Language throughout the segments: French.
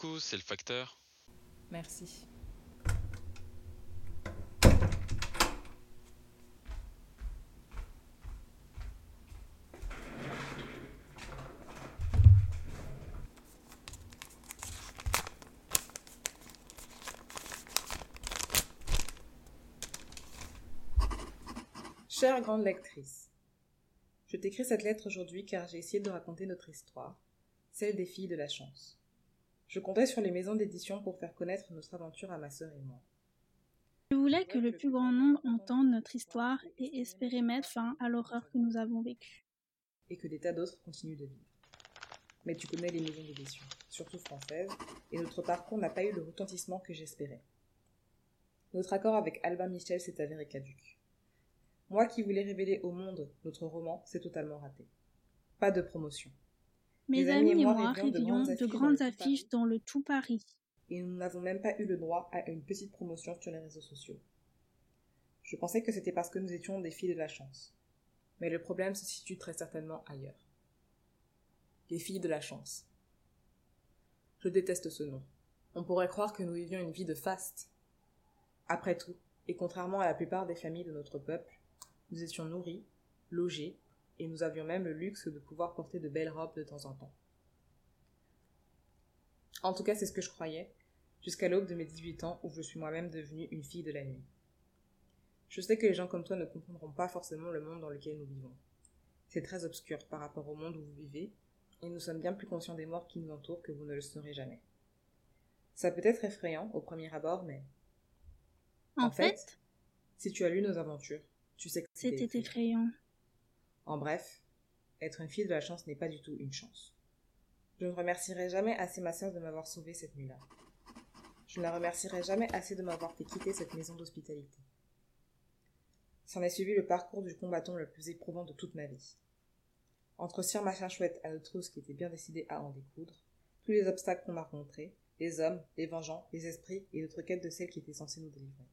beaucoup, c'est le facteur. Merci. Chère grande lectrice, je t'écris cette lettre aujourd'hui car j'ai essayé de raconter notre histoire, celle des filles de la chance. Je comptais sur les maisons d'édition pour faire connaître notre aventure à ma sœur et moi. Je voulais que le plus grand nombre entende notre histoire et espérer mettre fin à l'horreur que nous avons vécue. Et que des tas d'autres continuent de vivre. Mais tu connais les maisons d'édition, surtout françaises, et notre parcours n'a pas eu le retentissement que j'espérais. Notre accord avec Albin Michel s'est avéré caduque. Moi qui voulais révéler au monde notre roman, c'est totalement raté. Pas de promotion. Mes amis et moi révélions de grandes affiches dans le tout Paris. Et nous n'avons même pas eu le droit à une petite promotion sur les réseaux sociaux. Je pensais que c'était parce que nous étions des filles de la chance. Mais le problème se situe très certainement ailleurs. Les filles de la chance. Je déteste ce nom. On pourrait croire que nous vivions une vie de faste. Après tout, et contrairement à la plupart des familles de notre peuple, nous étions nourris, logés, et nous avions même le luxe de pouvoir porter de belles robes de temps en temps. En tout cas, c'est ce que je croyais, jusqu'à l'aube de mes 18 ans où je suis moi-même devenue une fille de la nuit. Je sais que les gens comme toi ne comprendront pas forcément le monde dans lequel nous vivons. C'est très obscur par rapport au monde où vous vivez, et nous sommes bien plus conscients des morts qui nous entourent que vous ne le serez jamais. Ça peut être effrayant au premier abord, mais... En, fait, si tu as lu nos aventures, tu sais que c'était effrayant. En bref, être une fille de la chance n'est pas du tout une chance. Je ne remercierai jamais assez ma sœur de m'avoir sauvée cette nuit-là. Je ne la remercierai jamais assez de m'avoir fait quitter cette maison d'hospitalité. S'en est suivi le parcours du combattant le plus éprouvant de toute ma vie. Entre Sir Machin Chouette à notre qui était bien décidé à en découdre, tous les obstacles qu'on m'a rencontrés, les hommes, les vengeants, les esprits et notre quête de celle qui était censée nous délivrer.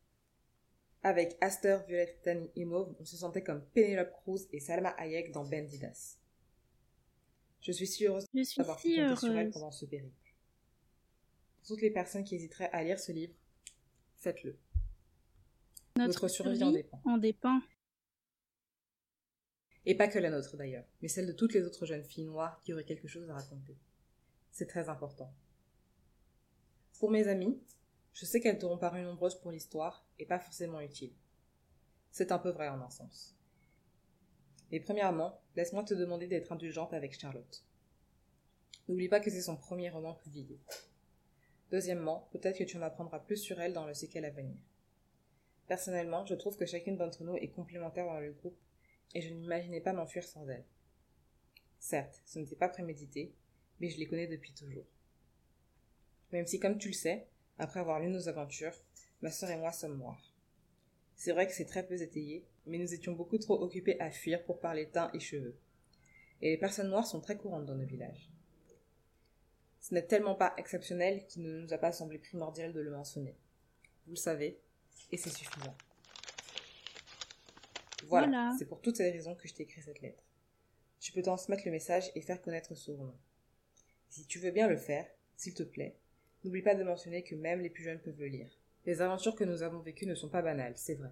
Avec Aster, Violette, Tani et Mauve, on se sentait comme Penelope Cruz et Salma Hayek dans Bendidas. Je suis si heureuse d'avoir pu compter sur elle pendant ce périple. Pour toutes les personnes qui hésiteraient à lire ce livre, faites-le. Notre, survie, en dépend. en dépend. Et pas que la nôtre d'ailleurs, mais celle de toutes les autres jeunes filles noires qui auraient quelque chose à raconter. C'est très important. Pour mes amis, je sais qu'elles t'auront paru nombreuses pour l'histoire et pas forcément utiles. C'est un peu vrai en un sens. Mais premièrement, laisse-moi te demander d'être indulgente avec Charlotte. N'oublie pas que c'est son premier roman publié. Deuxièmement, peut-être que tu en apprendras plus sur elle dans le séquel à venir. Personnellement, je trouve que chacune d'entre nous est complémentaire dans le groupe et je n'imaginais pas m'enfuir sans elle. Certes, ce n'était pas prémédité, mais je les connais depuis toujours. Même si, comme tu le sais, après avoir lu nos aventures, ma sœur et moi sommes noirs. C'est vrai que c'est très peu étayé, mais nous étions beaucoup trop occupés à fuir pour parler teint et cheveux. Et les personnes noires sont très courantes dans nos villages. Ce n'est tellement pas exceptionnel qu'il ne nous a pas semblé primordial de le mentionner. Vous le savez, et c'est suffisant. Voilà, voilà. c'est pour toutes ces raisons que je t'ai écrit cette lettre. Tu peux transmettre le message et faire connaître ce roman. Si tu veux bien le faire, s'il te plaît, N'oublie pas de mentionner que même les plus jeunes peuvent le lire. Les aventures que nous avons vécues ne sont pas banales, c'est vrai.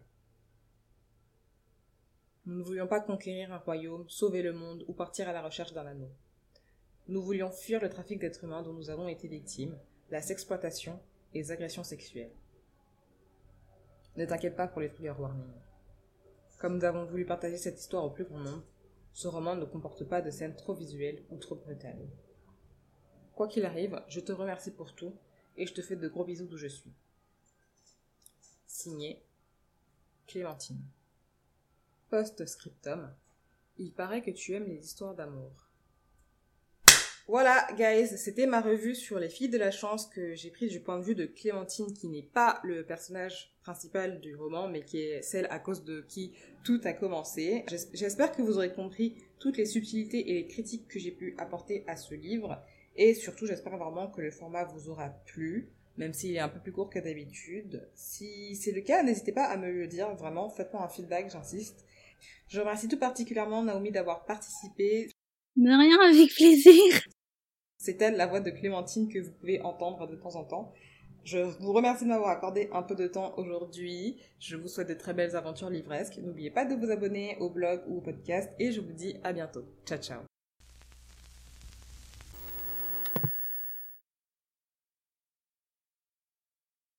Nous ne voulions pas conquérir un royaume, sauver le monde ou partir à la recherche d'un anneau. Nous voulions fuir le trafic d'êtres humains dont nous avons été victimes, la sexploitation et les agressions sexuelles. Ne t'inquiète pas pour les trigger warnings. Comme nous avons voulu partager cette histoire au plus grand nombre, ce roman ne comporte pas de scènes trop visuelles ou trop brutales. Quoi qu'il arrive, je te remercie pour tout et je te fais de gros bisous d'où je suis. Signé Clémentine. Post-scriptum. Il paraît que tu aimes les histoires d'amour. Voilà, guys, c'était ma revue sur les filles de la chance que j'ai prise du point de vue de Clémentine, qui n'est pas le personnage principal du roman, mais qui est celle à cause de qui tout a commencé. J'espère que vous aurez compris toutes les subtilités et les critiques que j'ai pu apporter à ce livre. Et surtout, j'espère vraiment que le format vous aura plu, même s'il est un peu plus court que d'habitude. Si c'est le cas, n'hésitez pas à me le dire, vraiment, faites-moi un feedback, j'insiste. Je remercie tout particulièrement Naomi d'avoir participé. De rien, avec plaisir. C'est elle la voix de Clémentine que vous pouvez entendre de temps en temps. Je vous remercie de m'avoir accordé un peu de temps aujourd'hui. Je vous souhaite de très belles aventures livresques. N'oubliez pas de vous abonner au blog ou au podcast et je vous dis à bientôt. Ciao ciao